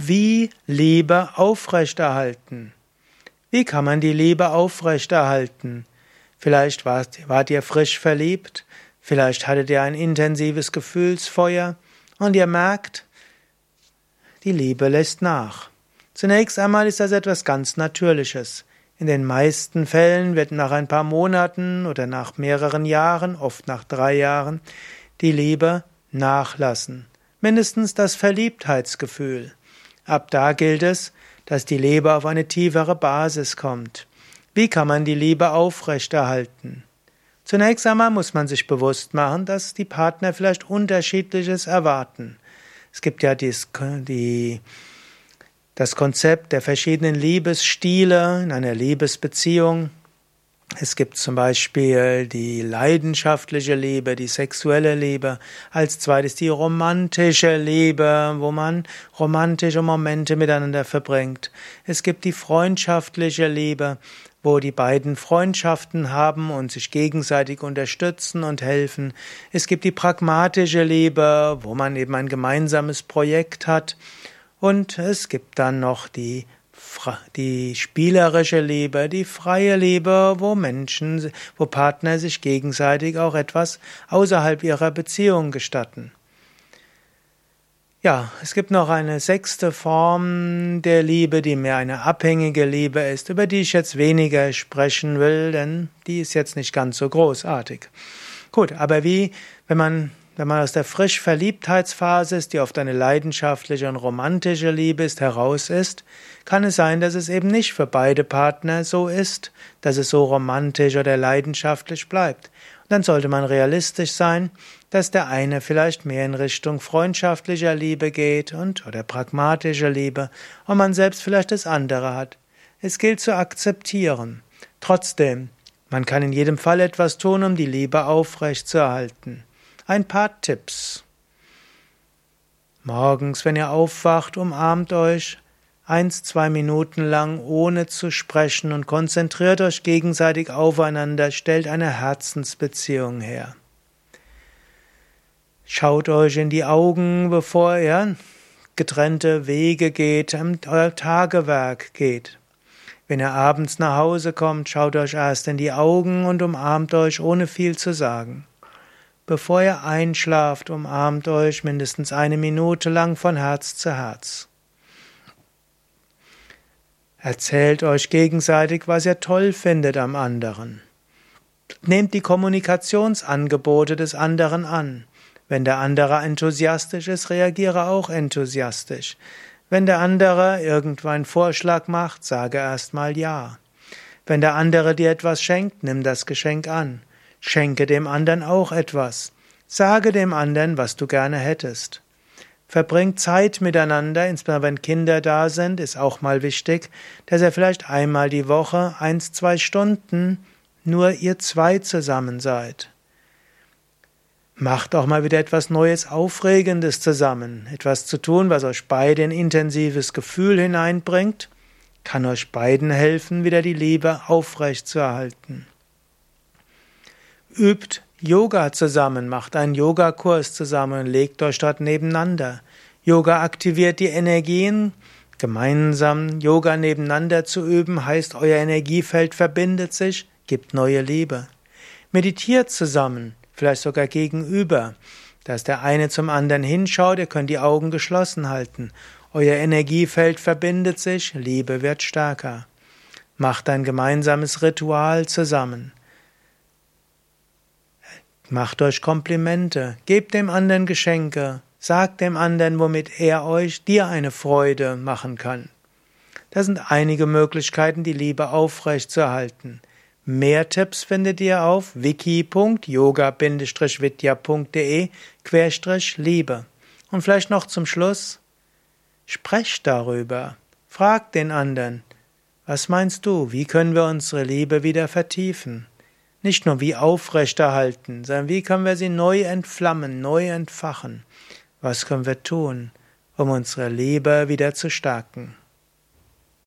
Wie Liebe aufrechterhalten? Wie kann man die Liebe aufrechterhalten? Vielleicht wart, wart ihr frisch verliebt, vielleicht hattet ihr ein intensives Gefühlsfeuer und ihr merkt, die Liebe lässt nach. Zunächst einmal ist das etwas ganz Natürliches. In den meisten Fällen wird nach ein paar Monaten oder nach mehreren Jahren, oft nach drei Jahren, die Liebe nachlassen. Mindestens das Verliebtheitsgefühl. Ab da gilt es, dass die Liebe auf eine tiefere Basis kommt. Wie kann man die Liebe aufrechterhalten? Zunächst einmal muss man sich bewusst machen, dass die Partner vielleicht unterschiedliches erwarten. Es gibt ja dies, die, das Konzept der verschiedenen Liebesstile in einer Liebesbeziehung. Es gibt zum Beispiel die leidenschaftliche Liebe, die sexuelle Liebe, als zweites die romantische Liebe, wo man romantische Momente miteinander verbringt. Es gibt die freundschaftliche Liebe, wo die beiden Freundschaften haben und sich gegenseitig unterstützen und helfen. Es gibt die pragmatische Liebe, wo man eben ein gemeinsames Projekt hat. Und es gibt dann noch die die spielerische Liebe, die freie Liebe, wo Menschen, wo Partner sich gegenseitig auch etwas außerhalb ihrer Beziehung gestatten. Ja, es gibt noch eine sechste Form der Liebe, die mehr eine abhängige Liebe ist, über die ich jetzt weniger sprechen will, denn die ist jetzt nicht ganz so großartig. Gut, aber wie, wenn man wenn man aus der frisch Verliebtheitsphase ist, die oft eine leidenschaftliche und romantische Liebe ist, heraus ist, kann es sein, dass es eben nicht für beide Partner so ist, dass es so romantisch oder leidenschaftlich bleibt. Und dann sollte man realistisch sein, dass der eine vielleicht mehr in Richtung freundschaftlicher Liebe geht und oder pragmatischer Liebe und man selbst vielleicht das andere hat. Es gilt zu akzeptieren. Trotzdem, man kann in jedem Fall etwas tun, um die Liebe aufrechtzuerhalten. Ein paar Tipps. Morgens, wenn ihr aufwacht, umarmt euch eins, zwei Minuten lang ohne zu sprechen und konzentriert euch gegenseitig aufeinander, stellt eine Herzensbeziehung her. Schaut euch in die Augen, bevor ihr getrennte Wege geht, euer Tagewerk geht. Wenn ihr abends nach Hause kommt, schaut euch erst in die Augen und umarmt euch ohne viel zu sagen. Bevor ihr einschlaft, umarmt euch mindestens eine Minute lang von Herz zu Herz. Erzählt euch gegenseitig, was ihr toll findet am anderen. Nehmt die Kommunikationsangebote des anderen an. Wenn der andere enthusiastisch ist, reagiere auch enthusiastisch. Wenn der andere irgendwo einen Vorschlag macht, sage erstmal Ja. Wenn der andere dir etwas schenkt, nimm das Geschenk an. Schenke dem anderen auch etwas. Sage dem anderen, was du gerne hättest. Verbringt Zeit miteinander, insbesondere wenn Kinder da sind, ist auch mal wichtig, dass ihr vielleicht einmal die Woche eins, zwei Stunden nur ihr zwei zusammen seid. Macht auch mal wieder etwas Neues, Aufregendes zusammen, etwas zu tun, was euch beide in intensives Gefühl hineinbringt, kann euch beiden helfen, wieder die Liebe aufrechtzuerhalten. Übt Yoga zusammen, macht einen Yogakurs zusammen legt euch dort nebeneinander. Yoga aktiviert die Energien. Gemeinsam Yoga nebeneinander zu üben, heißt, euer Energiefeld verbindet sich, gibt neue Liebe. Meditiert zusammen, vielleicht sogar gegenüber, dass der eine zum anderen hinschaut, ihr könnt die Augen geschlossen halten. Euer Energiefeld verbindet sich, Liebe wird stärker. Macht ein gemeinsames Ritual zusammen. Macht euch Komplimente, gebt dem anderen Geschenke, sagt dem anderen, womit er euch dir eine Freude machen kann. Das sind einige Möglichkeiten, die Liebe aufrechtzuerhalten. Mehr Tipps findet ihr auf wiki.yoga-vidya.de Liebe. Und vielleicht noch zum Schluss, sprecht darüber. Fragt den anderen, was meinst du, wie können wir unsere Liebe wieder vertiefen? Nicht nur wie aufrechterhalten, sondern wie können wir sie neu entflammen, neu entfachen? Was können wir tun, um unsere Liebe wieder zu stärken?